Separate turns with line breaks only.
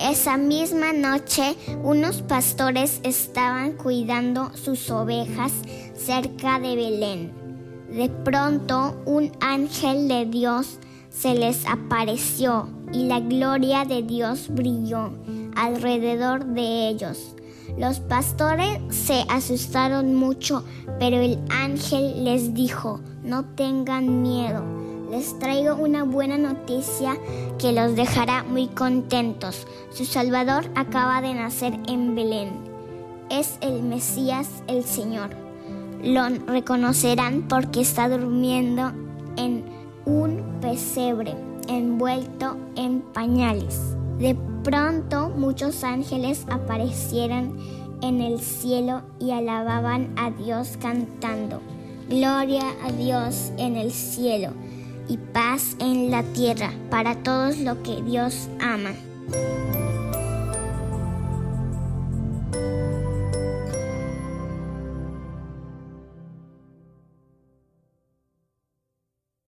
Esa misma noche unos pastores estaban cuidando sus ovejas cerca de Belén. De pronto un ángel de Dios se les apareció y la gloria de Dios brilló alrededor de ellos. Los pastores se asustaron mucho, pero el ángel les dijo, no tengan miedo, les traigo una buena noticia que los dejará muy contentos. Su Salvador acaba de nacer en Belén. Es el Mesías, el Señor. Lo reconocerán porque está durmiendo en un pesebre envuelto en pañales. De pronto muchos ángeles aparecieron en el cielo y alababan a Dios cantando, Gloria a Dios en el cielo y paz en la tierra para todos los que Dios ama.